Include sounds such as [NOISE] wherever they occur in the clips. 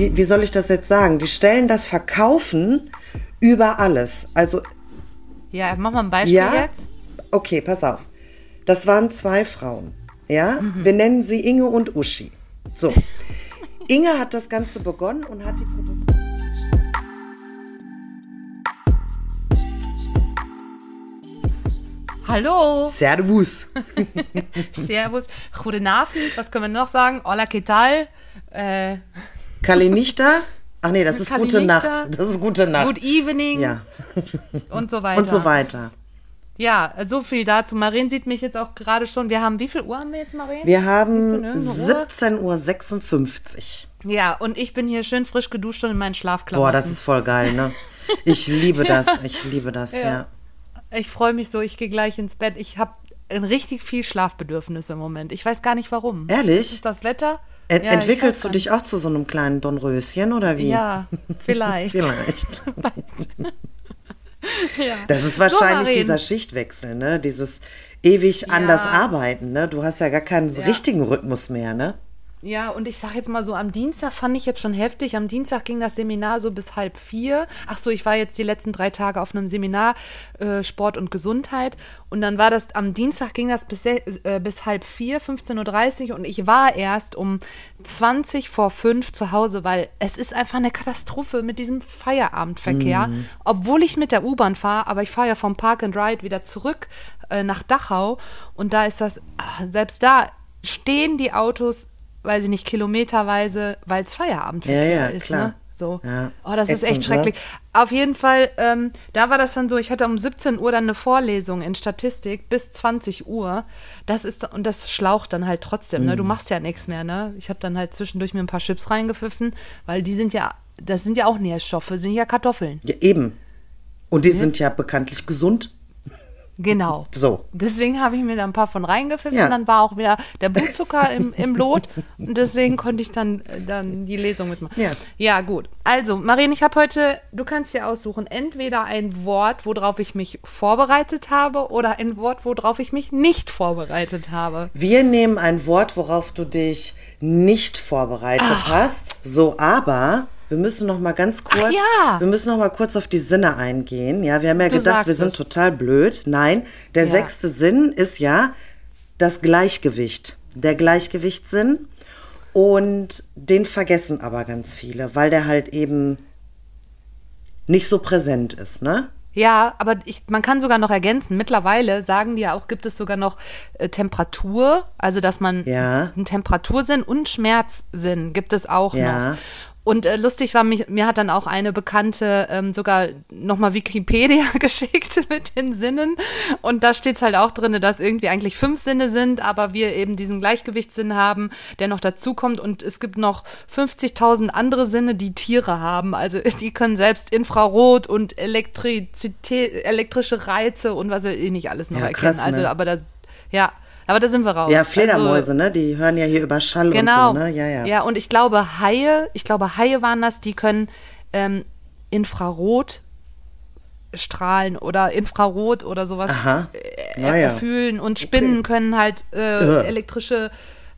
wie, wie soll ich das jetzt sagen? Die stellen das Verkaufen über alles. Also, Ja, mach mal ein Beispiel ja, jetzt. okay, pass auf. Das waren zwei Frauen. Ja, wir nennen sie Inge und Uschi. So. Inge hat das Ganze begonnen und hat die Produkte. Hallo, Servus. [LAUGHS] Servus, Goedenavond, was können wir noch sagen? Hola, ¿qué tal? Äh, Kalinichta. Ach nee, das ist gute Kalinichta. Nacht. Das ist gute Nacht. good evening Ja. [LAUGHS] und so weiter. Und so weiter. Ja, so viel dazu. Maren sieht mich jetzt auch gerade schon. Wir haben, wie viel Uhr haben wir jetzt, Maren? Wir haben nirgendwo Uhr? 17.56 Uhr. Ja, und ich bin hier schön frisch geduscht und in meinen Schlafklamotten. Boah, das ist voll geil, ne? Ich liebe [LAUGHS] das. Ich liebe das, ja. Ich freue mich so, ich gehe gleich ins Bett. Ich habe richtig viel Schlafbedürfnis im Moment. Ich weiß gar nicht warum. Ehrlich? Ist das Wetter? Ent Ja, entwickelst du dich auch zu so einem kleinen Dornröschen oder wie? Ja, [LAUGHS] vielleicht. Vielleicht. [LAUGHS] ja. Das ist wahrscheinlich Maren. dieser Schichtwechsel, ne? Dieses ewig anders arbeiten, ne? Du hast ja gar keinen so Ja. richtigen Rhythmus mehr, ne? Ja, und ich sage jetzt mal so, am Dienstag fand ich jetzt schon heftig. Am Dienstag ging das Seminar so bis halb vier. Ach so, ich war jetzt die letzten drei Tage auf einem Seminar äh, Sport und Gesundheit. Und dann war das, am Dienstag ging das bis, äh, bis halb vier, 15.30 Uhr. Und ich war erst um 20 vor fünf zu Hause, weil es ist einfach eine Katastrophe mit diesem Feierabendverkehr. Obwohl ich mit der U-Bahn fahre, aber ich fahre ja vom Park and Ride wieder zurück äh, nach Dachau. Und da ist das, ah, selbst da stehen die Autos weiß ich nicht, kilometerweise, weil es Feierabendverkehr Ja, ja, ist. klar. Ne? So. Ja. Oh, das ist Ätzend, echt schrecklich. Auf jeden Fall, ähm, da war das dann so, ich hatte um 17 Uhr dann eine Vorlesung in Statistik bis 20 Uhr. Das ist, und das schlaucht dann halt trotzdem, ne? Du Mhm. machst ja nichts mehr, ne? Ich habe dann halt zwischendurch mir ein paar Chips reingepfiffen, weil die sind ja, das sind ja auch Nährstoffe, sind ja Kartoffeln. Ja, eben. Und die sind ja bekanntlich gesund. Genau. So. Deswegen habe ich mir da ein paar von reingepfiffen. Ja. Dann war auch wieder der Blutzucker im, im Lot. Und deswegen konnte ich dann, äh, dann die Lesung mitmachen. Ja. ja, gut. Also, Marien, ich habe heute, du kannst dir aussuchen, entweder ein Wort, worauf ich mich vorbereitet habe, oder ein Wort, worauf ich mich nicht vorbereitet habe. Wir nehmen ein Wort, worauf du dich nicht vorbereitet hast. So, aber wir müssen noch mal ganz kurz, Ach ja. wir müssen noch mal kurz auf die Sinne eingehen. Ja, wir haben ja Du gedacht, wir sind es. total blöd. Nein, der Ja. sechste Sinn ist ja das Gleichgewicht. Der Gleichgewichtssinn. Und den vergessen aber ganz viele, weil der halt eben nicht so präsent ist, ne? Ja, aber ich, man kann sogar noch ergänzen. Mittlerweile sagen die ja auch, gibt es sogar noch äh, Temperatur, also dass man Ja. einen Temperatursinn und Schmerzsinn gibt es auch Ja. noch. Und äh, lustig war, mich, mir hat dann auch eine Bekannte ähm, sogar nochmal Wikipedia [LAUGHS] geschickt mit den Sinnen. Und da steht es halt auch drin, dass irgendwie eigentlich fünf Sinne sind, aber wir eben diesen Gleichgewichtssinn haben, der noch dazukommt. Und es gibt noch 50.000 andere Sinne, die Tiere haben. Also [LAUGHS] die können selbst Infrarot und Elektrizität, elektrische Reize und was weiß ich nicht alles noch Ja, erkennen. krass, Also, ne? aber da, ja, aber da sind wir raus. Ja, Also, Fledermäuse, ne? Die hören ja hier über Schall Genau. und so, ne? Ja, ja. Ja, und ich glaube, Haie, ich glaube, Haie waren das, die können ähm, Infrarot strahlen oder Infrarot oder sowas äh, Na ja. erfühlen und Spinnen können halt äh, elektrische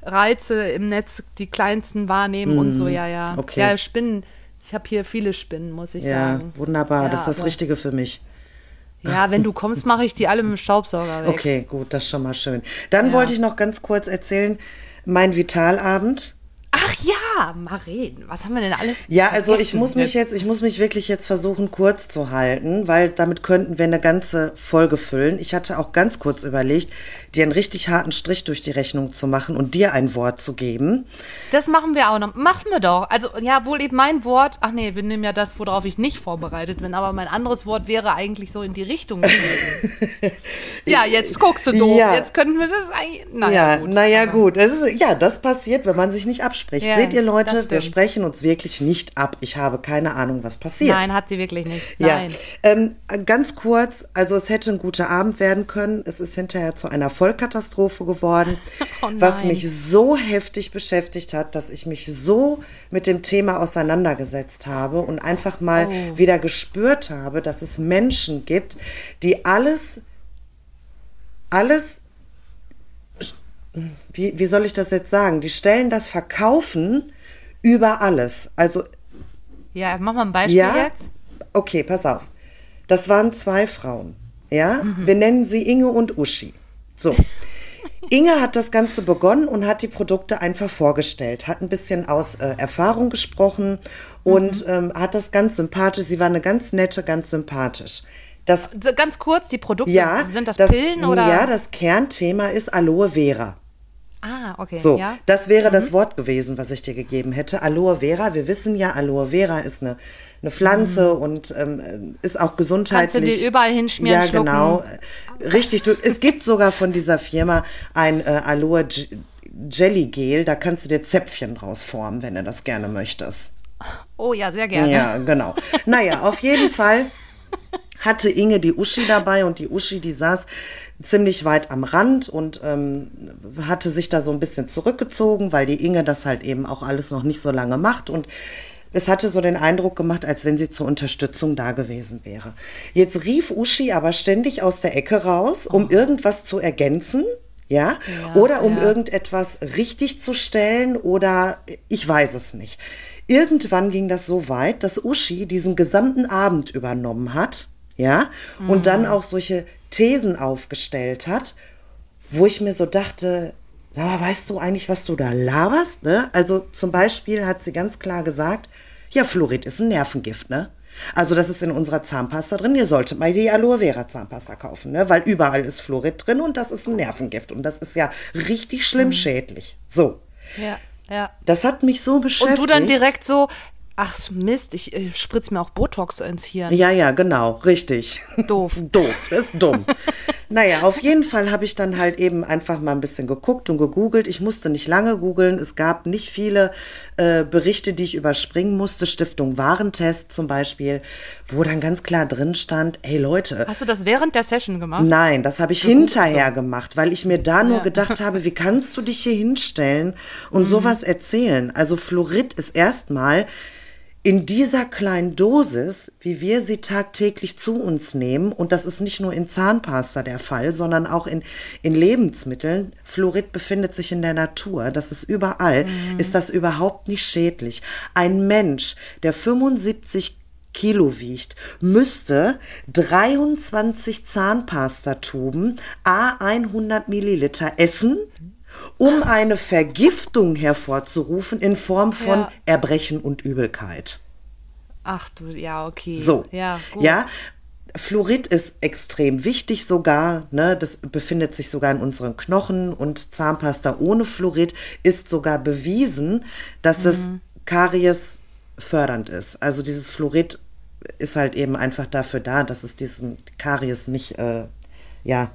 Reize im Netz, die kleinsten wahrnehmen und so, ja, ja. Mhm. okay. Ja, Spinnen, ich habe hier viele Spinnen, muss ich Ja, sagen. wunderbar. Ja, das ist das Richtige für mich. Ja, wenn du kommst, mache ich die alle mit dem Staubsauger weg. Okay, gut, das ist schon mal schön. Dann Ja. wollte ich noch ganz kurz erzählen, mein Vitalabend. Ach ja, Maren, was haben wir denn alles? Ja, also ich muss mich jetzt, ich muss mich wirklich jetzt versuchen, kurz zu halten, weil damit könnten wir eine ganze Folge füllen. Ich hatte auch ganz kurz überlegt, dir einen richtig harten Strich durch die Rechnung zu machen und dir ein Wort zu geben. Das machen wir auch noch. Machen wir doch. Also, ja, wohl eben mein Wort. Ach nee, wir nehmen ja das, worauf ich nicht vorbereitet bin. Aber mein anderes Wort wäre eigentlich so in die Richtung [LAUGHS] ja, jetzt guckst du doof. Ja. Jetzt könnten wir das eigentlich. Naja, ja, gut. naja, gut. Es ist, ja, das passiert, wenn man sich nicht abspricht. Ja, Seht ihr, Leute, wir sprechen uns wirklich nicht ab. Ich habe keine Ahnung, was passiert. Nein, hat sie wirklich nicht. Ja, Nein. ähm, ganz kurz, also es hätte ein guter Abend werden können. Es ist hinterher zu einer Vollkatastrophe geworden, [LAUGHS] Oh was mich so heftig beschäftigt hat, dass ich mich so mit dem Thema auseinandergesetzt habe und einfach mal Oh. wieder gespürt habe, dass es Menschen gibt, die alles, alles wie, wie soll ich das jetzt sagen? Die stellen das Verkaufen Über alles. Also, Ja, mach mal ein Beispiel ja. jetzt. Okay, pass auf. Das waren zwei Frauen. Ja, wir nennen sie Inge und Uschi. So. Inge hat das Ganze begonnen und hat die Produkte einfach vorgestellt, hat ein bisschen aus äh, Erfahrung gesprochen und ähm, hat das ganz sympathisch. Sie war eine ganz nette, ganz sympathisch. Das Ganz kurz, die Produkte, ja, sind das, Pillen oder? Ja, das Kernthema ist Aloe Vera. Ah, okay. So, ja. Mhm. das wäre das Wort gewesen, was ich dir gegeben hätte. Aloe Vera. Wir wissen ja, Aloe Vera ist eine, eine Pflanze und ähm, ist auch gesundheitlich. Mhm. Kannst du dir überall hinschmieren, Ja, schlucken? genau. Richtig. Du, es gibt sogar von [LAUGHS] dieser Firma ein äh, Aloe Jelly Gel. Da kannst du dir Zäpfchen draus formen, wenn du das gerne möchtest. Oh ja, sehr gerne. Ja, genau. Naja, auf jeden Fall [LAUGHS] hatte Inge die Uschi dabei und die Uschi, die saß ziemlich weit am Rand und ähm, hatte sich da so ein bisschen zurückgezogen, weil die Inge das halt eben auch alles noch nicht so lange macht und es hatte so den Eindruck gemacht, als wenn sie zur Unterstützung da gewesen wäre. Jetzt rief Uschi aber ständig aus der Ecke raus, um irgendwas zu ergänzen. Ja, Ja, oder um ja. irgendetwas richtig zu stellen oder ich weiß es nicht. Irgendwann ging das so weit, dass Uschi diesen gesamten Abend übernommen hat, ja, und Mhm. dann auch solche Thesen aufgestellt hat, wo ich mir so dachte, sag mal, weißt du eigentlich, was du da laberst? Ne? Also zum Beispiel hat sie ganz klar gesagt, ja, Fluorid ist ein Nervengift, ne? Also das ist in unserer Zahnpasta drin. Ihr solltet mal die Aloe Vera Zahnpasta kaufen, ne? Weil überall ist Fluorid drin und das ist ein Nervengift und das ist ja richtig schlimm Mhm. schädlich. So, Ja, ja. das hat mich so beschäftigt. Und du dann direkt so, ach Mist, ich äh, spritz mir auch Botox ins Hirn. Ja, ja, genau, richtig. Doof. [LAUGHS] Doof, das ist dumm. naja, auf jeden Fall habe ich dann halt eben einfach mal ein bisschen geguckt und gegoogelt. Ich musste nicht lange googeln. Es gab nicht viele äh, Berichte, die ich überspringen musste. Stiftung Warentest zum Beispiel, wo dann ganz klar drin stand, ey Leute, Hast du das während der Session gemacht? Nein, das habe ich hinterher gemacht, weil ich mir da nur Ja. gedacht habe, wie kannst du dich hier hinstellen und [LAUGHS] sowas erzählen? Also Fluorid ist erstmal in dieser kleinen Dosis, wie wir sie tagtäglich zu uns nehmen, und das ist nicht nur in Zahnpasta der Fall, sondern auch in, in Lebensmitteln. Fluorid befindet sich in der Natur, das ist überall, ist das überhaupt nicht schädlich. Ein Mensch, der 75 Kilo wiegt, müsste 23 Zahnpastatuben a 100 Milliliter essen, um eine Vergiftung hervorzurufen in Form von Ja. Erbrechen und Übelkeit. Ach du, ja, okay. So, Ja, gut. ja. Fluorid ist extrem wichtig sogar, ne? das befindet sich sogar in unseren Knochen und Zahnpasta ohne Fluorid ist sogar bewiesen, dass es Mhm. Karies fördernd ist. Also dieses Fluorid ist halt eben einfach dafür da, dass es diesen Karies nicht, äh, ja,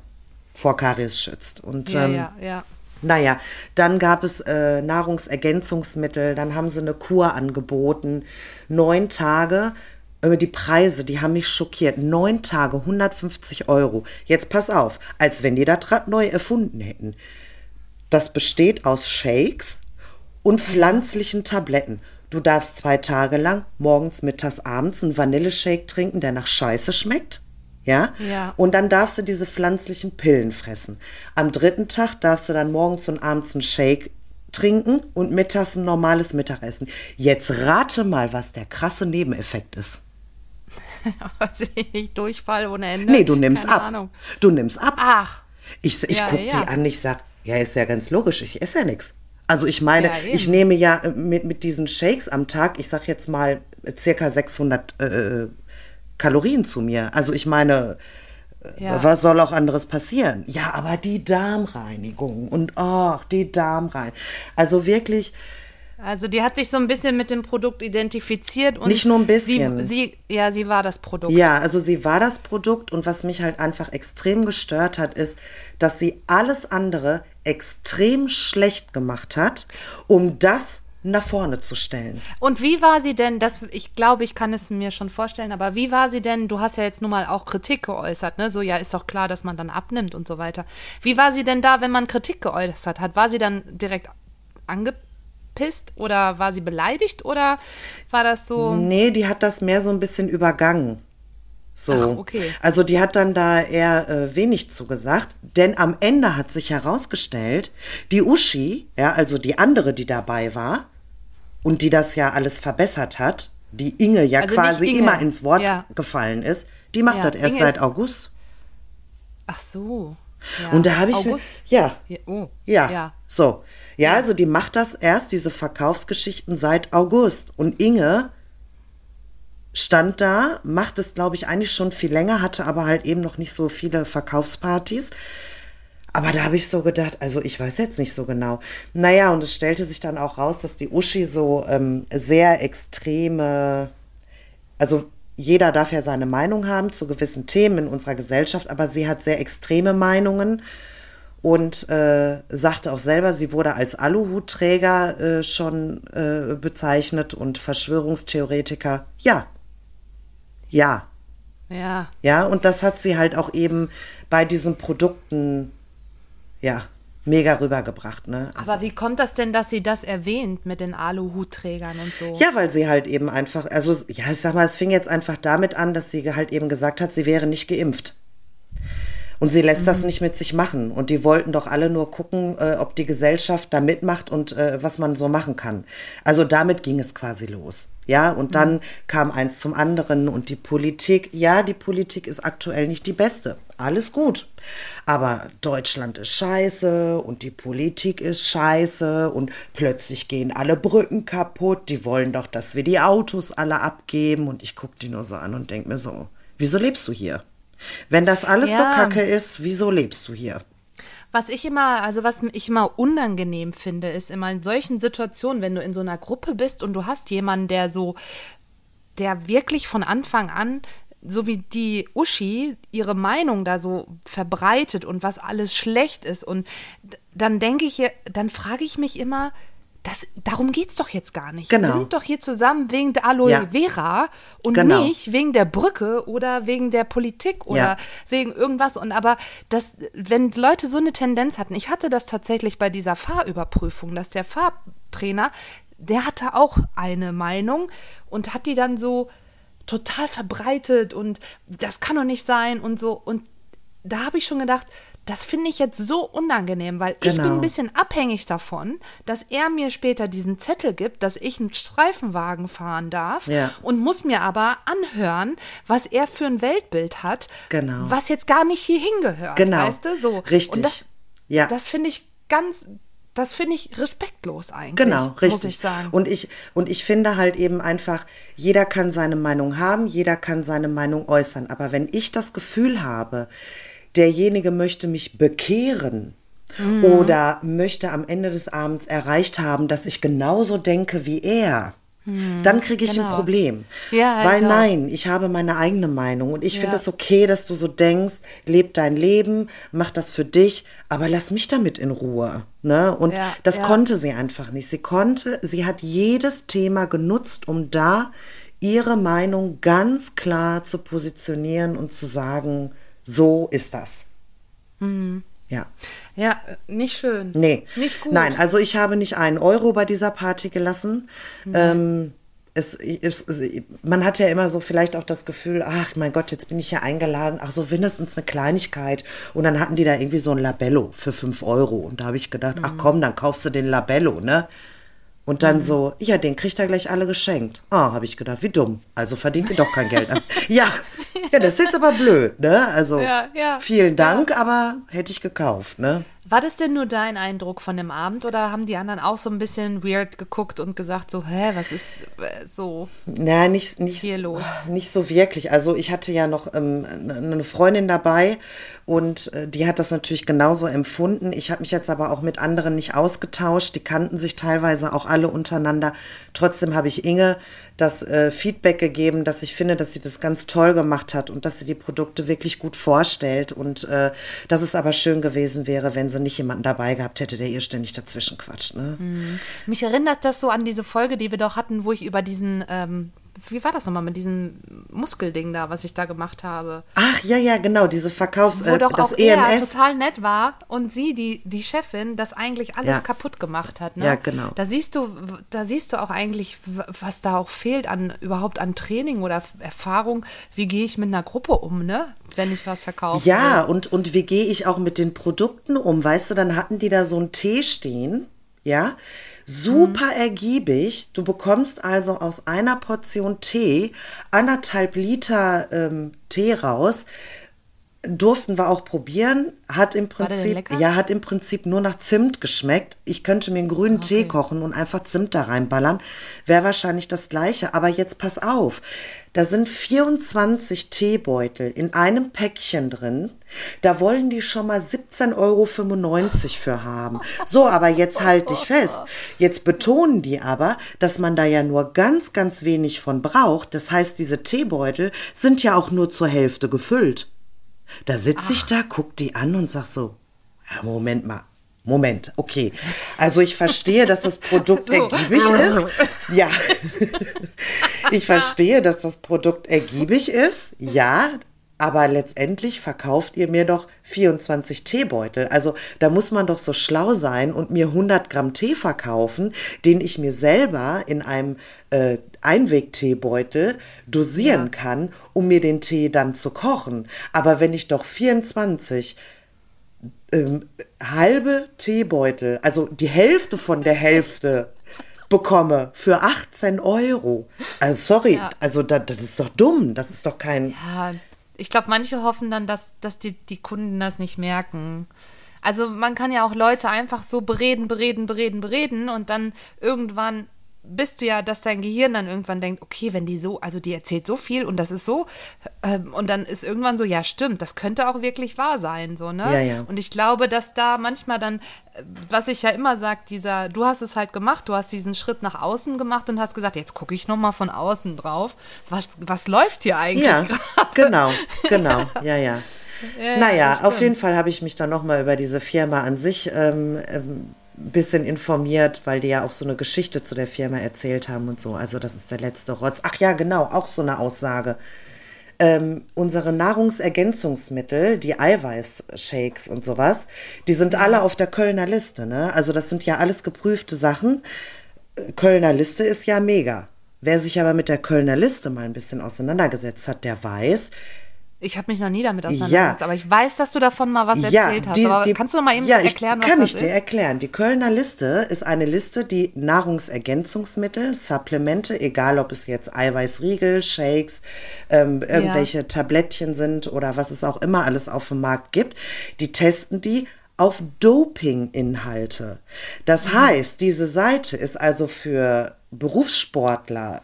vor Karies schützt. Und Ja, ähm, ja, ja. Naja, dann gab es äh, Nahrungsergänzungsmittel, dann haben sie eine Kur angeboten. Neun Tage, über die Preise, die haben mich schockiert. Neun Tage, 150 Euro. Jetzt pass auf, als wenn die das Rad neu erfunden hätten. Das besteht aus Shakes und pflanzlichen Tabletten. Du darfst zwei Tage lang morgens, mittags, abends einen Vanilleshake trinken, der nach Scheiße schmeckt. Ja? Ja. Und dann darfst du diese pflanzlichen Pillen fressen. Am dritten Tag darfst du dann morgens und abends einen Shake trinken und mittags ein normales Mittagessen. Jetzt rate mal, was der krasse Nebeneffekt ist. [LAUGHS] Ich Durchfall ohne Ende. Nee, du nimmst Keine ab. Ahnung. Du nimmst ab. Ach, Ich, ich Ja, guck ja. die an, ich sag, ja, ist ja ganz logisch, ich esse ja nichts. Also ich meine, Ja, ich nehme ja äh, mit, mit diesen Shakes am Tag, ich sag jetzt mal äh, circa 600 äh, Kalorien zu mir. Also ich meine, äh, Ja. was soll auch anderes passieren? Ja, aber die Darmreinigung und ach, die Darmreinigung. Also wirklich, also die hat sich so ein bisschen mit dem Produkt identifiziert und Nicht nur ein bisschen. Sie, sie, ja, sie war das Produkt. Ja, also sie war das Produkt und was mich halt einfach extrem gestört hat, ist, dass sie alles andere extrem schlecht gemacht hat, um das nach vorne zu stellen. Und wie war sie denn, das, ich glaube, ich kann es mir schon vorstellen, aber wie war sie denn, du hast ja jetzt nun mal auch Kritik geäußert, ne? So, ja, ist doch klar, dass man dann abnimmt und so weiter. Wie war sie denn da, wenn man Kritik geäußert hat? War sie dann direkt angepisst oder war sie beleidigt oder war das so? Nee, die hat das mehr so ein bisschen übergangen. So. Ach, okay. Also die hat dann da eher äh, wenig zugesagt, denn am Ende hat sich herausgestellt, die Uschi, ja, also die andere, die dabei war, und die das ja alles verbessert hat, die Inge ja Also quasi Inge, immer ins Wort ja. gefallen ist, die macht Ja, das erst Inge seit August. Ach so. Ja. Und da habe ich, August? ja, Ja, oh. ja, Ja. so. Ja, also die macht das erst, diese Verkaufsgeschichten seit August. Und Inge stand da, macht es, glaube ich, eigentlich schon viel länger, hatte aber halt eben noch nicht so viele Verkaufspartys. Aber da habe ich so gedacht, also ich weiß jetzt nicht so genau. Naja, und es stellte sich dann auch raus, dass die Uschi so ähm, sehr extreme, also jeder darf ja seine Meinung haben zu gewissen Themen in unserer Gesellschaft, aber sie hat sehr extreme Meinungen und äh, sagte auch selber, sie wurde als Aluhutträger äh, schon äh, bezeichnet und Verschwörungstheoretiker. Ja. Ja. Ja. Ja, und das hat sie halt auch eben bei diesen Produkten, ja, mega rübergebracht, ne? Also, Aber wie kommt das denn, dass sie das erwähnt mit den Aluhutträgern und so? ja, weil sie halt eben einfach, also ja, ich sag mal, es fing jetzt einfach damit an, dass sie halt eben gesagt hat, sie wäre nicht geimpft. Und sie lässt das nicht mit sich machen. Und die wollten doch alle nur gucken, äh, ob die Gesellschaft da mitmacht und äh, was man so machen kann. Also damit ging es quasi los. Ja, und dann kam eins zum anderen und die Politik, ja, die Politik ist aktuell nicht die beste. Alles gut. Aber Deutschland ist scheiße und die Politik ist scheiße und plötzlich gehen alle Brücken kaputt. Die wollen doch, dass wir die Autos alle abgeben. Und ich gucke die nur so an und denke mir so, wieso lebst du hier? Wenn das alles Ja. so kacke ist, wieso lebst du hier? Was ich immer, also was ich immer unangenehm finde, ist immer in solchen Situationen, wenn du in so einer Gruppe bist und du hast jemanden, der so, der wirklich von Anfang an, so wie die Uschi, ihre Meinung da so verbreitet und was alles schlecht ist. Und dann denke ich, dann frage ich mich immer, das, darum geht es doch jetzt gar nicht. Genau. Wir sind doch hier zusammen wegen der Aloe Ja. Vera und Genau. nicht wegen der Brücke oder wegen der Politik oder Ja. wegen irgendwas. Und aber das, wenn Leute so eine Tendenz hatten, ich hatte das tatsächlich bei dieser Fahrüberprüfung, dass der Fahrtrainer, der hatte auch eine Meinung und hat die dann so total verbreitet und das kann doch nicht sein und so. Und da habe ich schon gedacht, das finde ich jetzt so unangenehm, weil ich bin Genau. ein bisschen abhängig davon, dass er mir später diesen Zettel gibt, dass ich einen Streifenwagen fahren darf Ja. und muss mir aber anhören, was er für ein Weltbild hat, Genau. was jetzt gar nicht hier hingehört. Genau. Weißt du, so. Richtig. Und das, Ja. das finde ich ganz, das finde ich respektlos eigentlich. Genau, richtig. Muss ich sagen. Und ich, und ich finde halt eben einfach, jeder kann seine Meinung haben, jeder kann seine Meinung äußern. Aber wenn ich das Gefühl habe, derjenige möchte mich bekehren Mhm. oder möchte am Ende des Abends erreicht haben, dass ich genauso denke wie er, dann kriege ich ein genau. Problem. Ja, Weil ich auch. nein, ich habe meine eigene Meinung und ich finde Ja. es okay, dass du so denkst, leb dein Leben, mach das für dich, aber lass mich damit in Ruhe. Ne? Und Ja, das konnte sie einfach nicht. Sie konnte, sie hat jedes Thema genutzt, um da ihre Meinung ganz klar zu positionieren und zu sagen, so ist das. Mhm. Ja. ja, nicht schön. Nee. Nicht gut. Nein, also ich habe nicht einen Euro bei dieser Party gelassen. Ähm, es, es, es, man hat ja immer so vielleicht auch das Gefühl, ach mein Gott, jetzt bin ich ja eingeladen, ach so wenigstens eine Kleinigkeit. Und dann hatten die da irgendwie so ein Labello für 5 Euro. Und da habe ich gedacht, ach komm, dann kaufst du den Labello, ne? Und dann so, ja, den kriegt er gleich alle geschenkt. Ah, habe ich gedacht, wie dumm. Also verdient ihr doch kein Geld. [LAUGHS] ja, ja, das ist jetzt aber blöd, ne? Also Ja, ja, vielen Dank, aber hätte ich gekauft, ne? War das denn nur dein Eindruck von dem Abend oder haben die anderen auch so ein bisschen weird geguckt und gesagt so, hä, was ist äh, so? Na, nicht, nicht, Hier los. nicht so wirklich. Also ich hatte ja noch ähm, eine Freundin dabei und äh, die hat das natürlich genauso empfunden. Ich habe mich jetzt aber auch mit anderen nicht ausgetauscht. Die kannten sich teilweise auch alle untereinander. Trotzdem habe ich Inge das äh, Feedback gegeben, dass ich finde, dass sie das ganz toll gemacht hat und dass sie die Produkte wirklich gut vorstellt und äh, dass es aber schön gewesen wäre, wenn sie nicht jemanden dabei gehabt hätte, der ihr ständig dazwischen quatscht. Ne? Mich erinnert das so an diese Folge, die wir doch hatten, wo ich über diesen, ähm, wie war das nochmal mit diesem Muskelding da, was ich da gemacht habe? Ach ja, ja, genau, diese Verkaufs... Wo äh, doch das auch er EMS. total nett war und sie, die, die Chefin, das eigentlich alles Ja. kaputt gemacht hat. Ne? Ja, genau. Da siehst du, da siehst du auch eigentlich, was da auch fehlt an überhaupt an Training oder Erfahrung. Wie gehe ich mit einer Gruppe um, ne? Wenn ich was verkaufe. Ja, und, und wie gehe ich auch mit den Produkten um? Weißt du, dann hatten die da so einen Tee stehen, ja, Super ergiebig. Du bekommst also aus einer Portion Tee anderthalb Liter ähm, Tee raus durften wir auch probieren. Hat im Prinzip, ja, hat im Prinzip nur nach Zimt geschmeckt. Ich könnte mir einen grünen Tee Okay. kochen und einfach Zimt da reinballern. Wäre wahrscheinlich das Gleiche. Aber jetzt pass auf. Da sind 24 Teebeutel in einem Päckchen drin. Da wollen die schon mal 17,95 Euro für haben. So, aber jetzt halt dich fest. Jetzt betonen die aber, dass man da ja nur ganz, ganz wenig von braucht. Das heißt, diese Teebeutel sind ja auch nur zur Hälfte gefüllt. Da sitze ich da, guck die an und sag so, ja, Moment mal. Moment, okay. Also ich verstehe, dass das Produkt [LAUGHS] So. ergiebig ist. Ja. [LAUGHS] Ich verstehe, dass das Produkt ergiebig ist. Ja. Aber letztendlich verkauft ihr mir doch 24 Teebeutel. Also da muss man doch so schlau sein und mir 100 Gramm Tee verkaufen, den ich mir selber in einem äh, Einwegteebeutel dosieren Ja. kann, um mir den Tee dann zu kochen. Aber wenn ich doch 24 ähm, halbe Teebeutel, also die Hälfte von der Hälfte bekomme für 18 Euro. Also sorry, Ja. also da, das ist doch dumm. Das ist doch kein. Ja, ich glaube, manche hoffen dann, dass, dass die, die Kunden das nicht merken. Also man kann ja auch Leute einfach so bereden, bereden, bereden, bereden und dann irgendwann bist du ja, dass dein Gehirn dann irgendwann denkt, okay, wenn die so, also die erzählt so viel und das ist so, ähm, und dann ist irgendwann so, ja, stimmt, das könnte auch wirklich wahr sein, so, ne? Ja, ja. Und ich glaube, dass da manchmal dann, äh, was ich ja immer sage, dieser, du hast es halt gemacht, du hast diesen Schritt nach außen gemacht und hast gesagt, jetzt gucke ich noch mal von außen drauf, was, was läuft hier eigentlich Ja, gerade? genau, genau, [LAUGHS] ja, ja. Ja, naja, das auf jeden Fall habe ich mich dann nochmal über diese Firma an sich ähm, ähm, bisschen informiert, weil die ja auch so eine Geschichte zu der Firma erzählt haben und so. Also das ist der letzte Rotz. Ach ja, genau, auch so eine Aussage. Ähm, unsere Nahrungsergänzungsmittel, die Eiweißshakes und sowas, die sind alle auf der Kölner Liste. Ne? Also das sind ja alles geprüfte Sachen. Äh, Kölner Liste ist ja mega. Wer sich aber mit der Kölner Liste mal ein bisschen auseinandergesetzt hat, der weiß, Ich habe mich noch nie damit auseinandergesetzt, Ja. aber ich weiß, dass du davon mal was erzählt hast. die- aber die- kannst du noch mal eben ja, ich- erklären, was kann das ich dir ist? erklären. Die Kölner Liste ist eine Liste, die Nahrungsergänzungsmittel, Supplemente, egal ob es jetzt Eiweißriegel, Shakes, ähm, irgendwelche Tablettchen sind oder was es auch immer alles auf dem Markt gibt, die testen die auf Dopinginhalte. Das Mhm. heißt, diese Seite ist also für Berufssportler,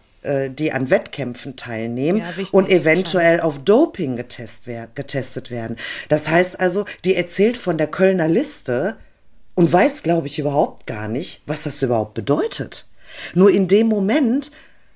die an Wettkämpfen teilnehmen Ja, wichtig, und eventuell auf Doping getest wer getestet werden. Das heißt also, die erzählt von der Kölner Liste und weiß, glaube ich, überhaupt gar nicht, was das überhaupt bedeutet. Nur in dem Moment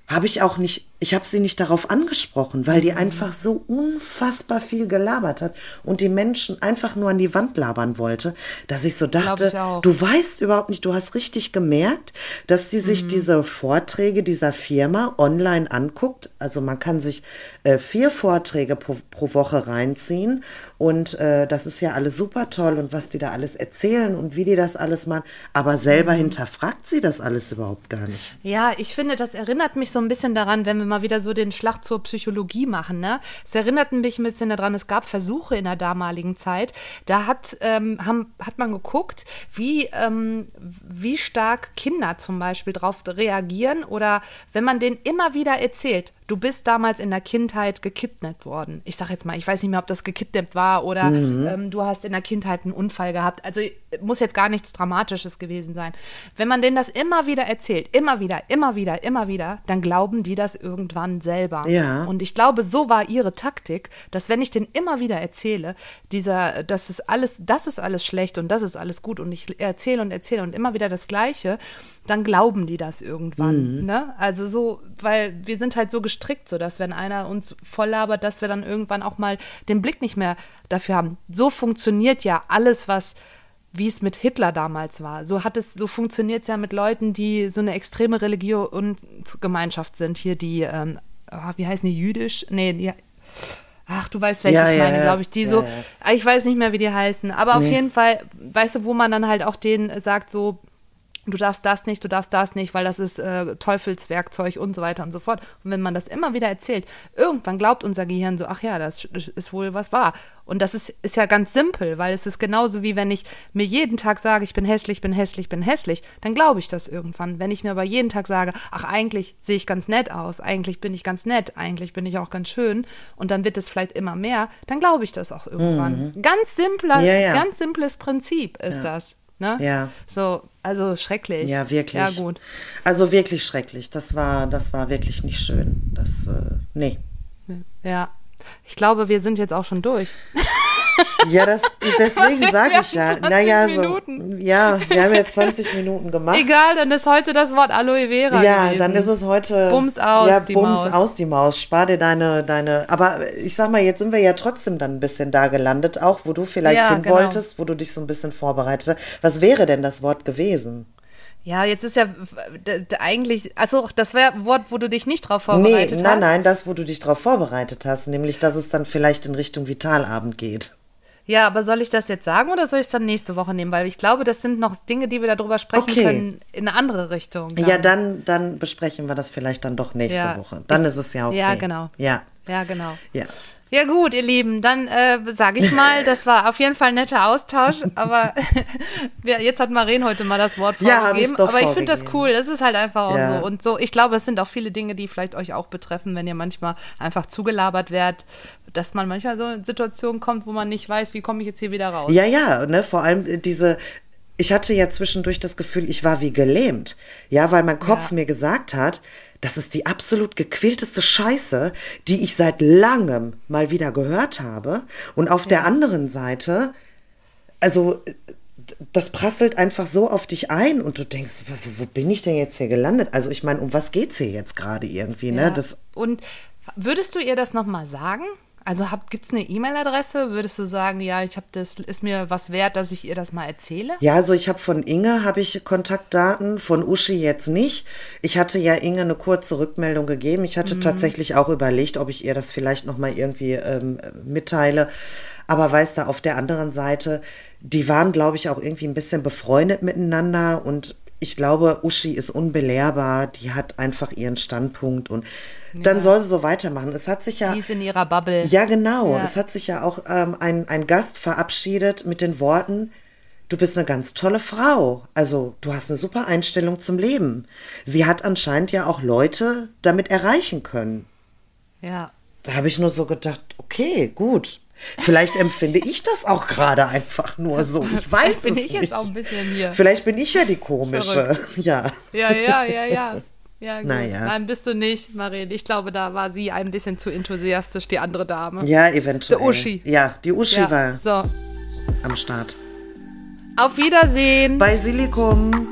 habe ich auch nicht, ich habe sie nicht darauf angesprochen, weil Mhm. die einfach so unfassbar viel gelabert hat und die Menschen einfach nur an die Wand labern wollte, dass ich so dachte, ich du weißt überhaupt nicht, du hast richtig gemerkt, dass sie Mhm. sich diese Vorträge dieser Firma online anguckt. Also man kann sich äh, vier Vorträge pro, pro Woche reinziehen und äh, das ist ja alles super toll und was die da alles erzählen und wie die das alles machen. Aber selber Mhm. hinterfragt sie das alles überhaupt gar nicht. Ja, ich finde, das erinnert mich so ein bisschen daran, wenn wir mal wieder so den Schlag zur Psychologie machen. Ne? Es erinnert mich ein bisschen daran, es gab Versuche in der damaligen Zeit. Da hat, ähm, haben, hat man geguckt, wie, ähm, wie stark Kinder zum Beispiel darauf reagieren oder wenn man denen immer wieder erzählt, du bist damals in der Kindheit gekidnappt worden. Ich sage jetzt mal, ich weiß nicht mehr, ob das gekidnappt war oder ähm, du hast in der Kindheit einen Unfall gehabt. Also muss jetzt gar nichts Dramatisches gewesen sein. Wenn man denen das immer wieder erzählt, immer wieder, immer wieder, immer wieder, dann glauben die das irgendwann selber. Ja. Und ich glaube, so war ihre Taktik, dass wenn ich denen immer wieder erzähle, dieser, das ist alles, das ist alles schlecht und das ist alles gut und ich erzähle und erzähle und immer wieder das Gleiche, dann glauben die das irgendwann. Ne? Also so, weil wir sind halt so gestrickt, so dass wenn einer uns voll labert, dass wir dann irgendwann auch mal den Blick nicht mehr dafür haben. So funktioniert ja alles, was wie es mit Hitler damals war. So hat es, so funktioniert es ja mit Leuten, die so eine extreme Religionsgemeinschaft sind. Hier die, ähm, ah, wie heißen die, jüdisch? Nee, die, ach, du weißt, welche Ja, ich ja, meine, glaube ich, die Ja, so. Ah, ich weiß nicht mehr, wie die heißen, aber auf jeden Fall, weißt du, wo man dann halt auch denen sagt, so, du darfst das nicht, du darfst das nicht, weil das ist äh, Teufelswerkzeug und so weiter und so fort. Und wenn man das immer wieder erzählt, irgendwann glaubt unser Gehirn so, ach ja, das ist wohl was wahr. Und das ist, ist ja ganz simpel, weil es ist genauso wie wenn ich mir jeden Tag sage, ich bin hässlich, bin hässlich, bin hässlich, dann glaube ich das irgendwann. Wenn ich mir aber jeden Tag sage, ach eigentlich sehe ich ganz nett aus, eigentlich bin ich ganz nett, eigentlich bin ich auch ganz schön und dann wird es vielleicht immer mehr, dann glaube ich das auch irgendwann. Mhm. Ganz simpler, ja, ja. ganz simples Prinzip ist ja. das. Ne? Ja. So, also schrecklich. Ja, wirklich. Ja, gut. Also wirklich schrecklich. Das war, das war wirklich nicht schön. Das, äh, nee. Ja. Ich glaube, wir sind jetzt auch schon durch. [LAUGHS] Ja, das, deswegen sage ich ja. Naja, so. Ja, wir haben jetzt 20 Minuten gemacht. Egal, dann ist heute das Wort Aloe Vera. Ja, gewesen. dann ist es heute. Bums aus, ja, die Bums Maus. aus die Maus. Spar dir deine, deine. Aber ich sag mal, jetzt sind wir ja trotzdem dann ein bisschen da gelandet, auch wo du vielleicht Ja, hin genau. wolltest, wo du dich so ein bisschen vorbereitet hast. Was wäre denn das Wort gewesen? Ja, jetzt ist ja eigentlich, also das wäre ein Wort, wo du dich nicht drauf Nee, vorbereitet hast. nein, nein, das, wo du dich drauf vorbereitet hast, nämlich, dass es dann vielleicht in Richtung Vitalabend geht. Ja, aber soll ich das jetzt sagen oder soll ich es dann nächste Woche nehmen? Weil ich glaube, das sind noch Dinge, die wir darüber sprechen Okay. können in eine andere Richtung. Ja, dann, dann besprechen wir das vielleicht dann doch nächste Ja, Woche. Dann ich- ist es ja okay. ja, genau. Ja, Ja, genau. ja. Ja gut, ihr Lieben, dann äh, sage ich mal, das war auf jeden Fall ein netter Austausch, [LAUGHS] aber [LAUGHS] jetzt hat Maren heute mal das Wort Ja, vorgegeben, doch aber ich finde das cool, das ist halt einfach auch Ja. so und so, ich glaube, es sind auch viele Dinge, die vielleicht euch auch betreffen, wenn ihr manchmal einfach zugelabert werdet, dass man manchmal so in Situationen kommt, wo man nicht weiß, wie komme ich jetzt hier wieder raus. Ja, ja, ne, vor allem diese, ich hatte ja zwischendurch das Gefühl, ich war wie gelähmt. Ja, weil mein Kopf Ja. mir gesagt hat, das ist die absolut gequälteste Scheiße, die ich seit langem mal wieder gehört habe. Und auf der anderen Seite, also das prasselt einfach so auf dich ein und du denkst, wo, wo bin ich denn jetzt hier gelandet? Also ich meine, um was geht's hier jetzt gerade irgendwie, ne? Ja. Das, und würdest du ihr das nochmal sagen? Also gibt es eine E-Mail-Adresse? Würdest du sagen, ja, ich habe das, ist mir was wert, dass ich ihr das mal erzähle? Ja, also ich habe von Inge habe ich Kontaktdaten, von Uschi jetzt nicht. Ich hatte ja Inge eine kurze Rückmeldung gegeben. Ich hatte tatsächlich auch überlegt, ob ich ihr das vielleicht noch mal irgendwie ähm, mitteile. Aber weißt du, auf der anderen Seite, die waren, glaube ich, auch irgendwie ein bisschen befreundet miteinander und ich glaube, Uschi ist unbelehrbar, die hat einfach ihren Standpunkt und dann soll sie so weitermachen. Es hat sich ja Die ist in ihrer Bubble. ja, genau. Ja. Es hat sich ja auch ähm, ein, ein Gast verabschiedet mit den Worten, du bist eine ganz tolle Frau. Also du hast eine super Einstellung zum Leben. Sie hat anscheinend ja auch Leute damit erreichen können. Ja. Da habe ich nur so gedacht, okay, gut. Vielleicht empfinde ich das auch gerade einfach nur so. Ich [LAUGHS] weiß bin es ich nicht. jetzt auch ein bisschen hier. Vielleicht bin ich ja die komische. Ja. Ja, ja, ja, ja. Ja, gut. Naja. Nein, bist du nicht, Marien. Ich glaube, da war sie ein bisschen zu enthusiastisch, die andere Dame. Ja, eventuell. Der Uschi. Ja, die Uschi Ja, war So, am Start. auf Wiedersehen. Bei Silikum.